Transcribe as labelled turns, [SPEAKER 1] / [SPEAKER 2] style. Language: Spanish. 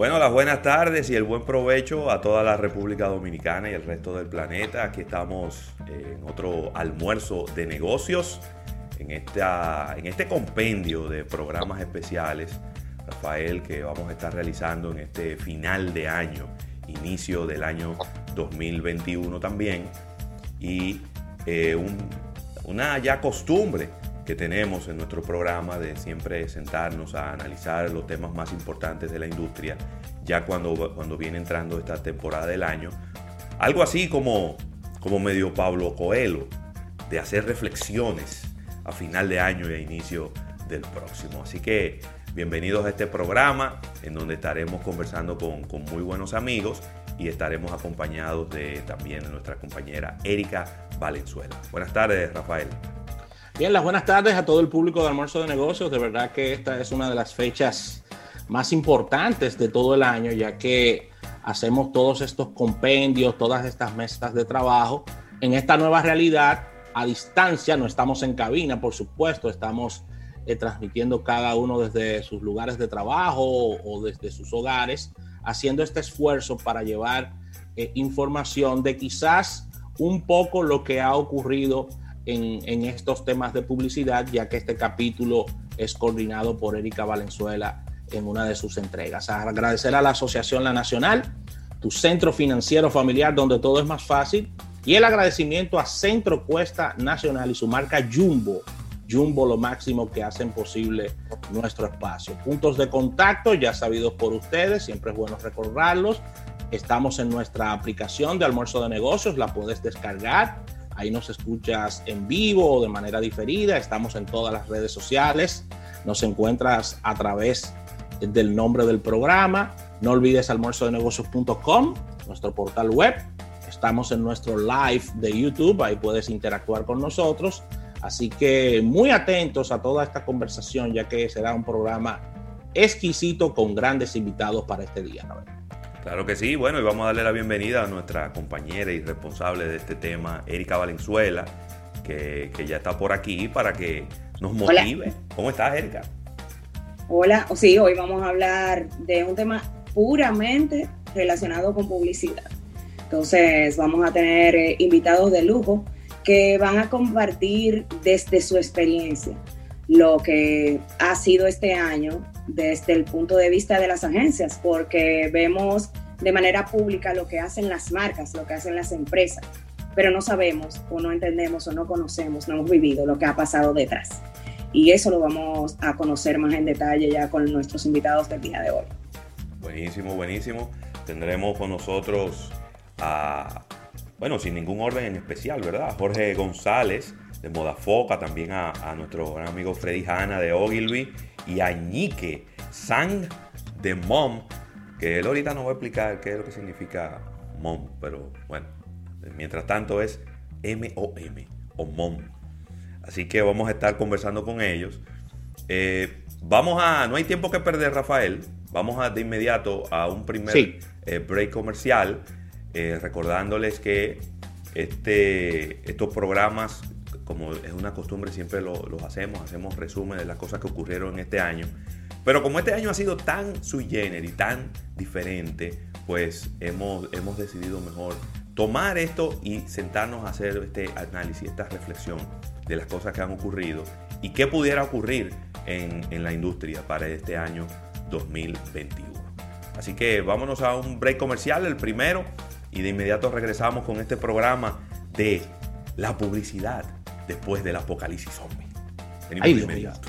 [SPEAKER 1] Bueno, las buenas tardes y el buen provecho a toda la República Dominicana y el resto del planeta. Aquí estamos en otro almuerzo de negocios, en, esta, en este compendio de programas especiales, Rafael, que vamos a estar realizando en este final de año, inicio del año 2021 también, y eh, una ya costumbre que tenemos en nuestro programa de siempre sentarnos a analizar los temas más importantes de la industria, ya cuando, cuando viene entrando esta temporada del año. Algo así como, como medio Pablo Coelho, de hacer reflexiones a final de año y a inicio del próximo. Así que bienvenidos a este programa en donde estaremos conversando con, con muy buenos amigos y estaremos acompañados de también nuestra compañera Erika Valenzuela. Buenas tardes, Rafael.
[SPEAKER 2] Bien, las buenas tardes a todo el público de Almuerzo de Negocios. De verdad que esta es una de las fechas más importantes de todo el año, ya que hacemos todos estos compendios, todas estas mesas de trabajo en esta nueva realidad a distancia. No estamos en cabina, por supuesto, estamos eh, transmitiendo cada uno desde sus lugares de trabajo o, desde sus hogares, haciendo este esfuerzo para llevar eh, información de quizás un poco lo que ha ocurrido en, estos temas de publicidad, ya que este capítulo es coordinado por Erika Valenzuela en una de sus entregas. Agradecer a la Asociación La Nacional, tu centro financiero familiar donde todo es más fácil, y el agradecimiento a Centro Cuesta Nacional y su marca Jumbo. Jumbo lo máximo que hacen posible nuestro espacio. Puntos de contacto ya sabidos por ustedes, siempre es bueno recordarlos. Estamos en nuestra aplicación de almuerzo de negocios, la puedes descargar Ahí nos escuchas en vivo o de manera diferida. Estamos en todas las redes sociales. Nos encuentras a través del nombre del programa. No olvides almuerzodenegocios.com, nuestro portal web. Estamos en nuestro live de YouTube. Ahí puedes interactuar con nosotros. Así que muy atentos a toda esta conversación, ya que será un programa exquisito con grandes invitados para este día.
[SPEAKER 1] Claro que sí, bueno, y vamos a darle la bienvenida a nuestra compañera y responsable de este tema, Erika Valenzuela, que, ya está por aquí para que nos motive. ¿Cómo estás, Erika?
[SPEAKER 3] Hola, sí, hoy vamos a hablar de un tema puramente relacionado con publicidad. Entonces, vamos a tener eh, invitados de lujo que van a compartir desde su experiencia lo que ha sido este año desde el punto de vista de las agencias, porque vemos de manera pública lo que hacen las marcas, lo que hacen las empresas, pero no sabemos o no entendemos o no conocemos, no hemos vivido lo que ha pasado detrás. Y eso lo vamos a conocer más en detalle ya con nuestros invitados del día de hoy.
[SPEAKER 1] Buenísimo, buenísimo. Tendremos con nosotros a, bueno, sin ningún orden en especial, ¿verdad? Jorge González, de Modafoca, también a, nuestro gran amigo Freddy Hanna de Ogilvy y a Ñique Sang de Mom, que él ahorita nos va a explicar qué es lo que significa Mom, pero bueno, mientras tanto es M-O-M o Mom. Así que vamos a estar conversando con ellos. Eh, vamos a, no hay tiempo que perder, Rafael. Vamos a de inmediato a un primer eh, break comercial, eh, recordándoles que este, estos programas como es una costumbre, siempre los hacemos, hacemos resumen de las cosas que ocurrieron en este año. Pero como este año ha sido tan sui generis, tan diferente, pues hemos, hemos decidido mejor tomar esto y sentarnos a hacer este análisis, esta reflexión de las cosas que han ocurrido y qué pudiera ocurrir en, en la industria para este año 2021. Así que vámonos a un break comercial, el primero, y de inmediato regresamos con este programa de la publicidad después del apocalipsis zombie. Venimos de inmediato.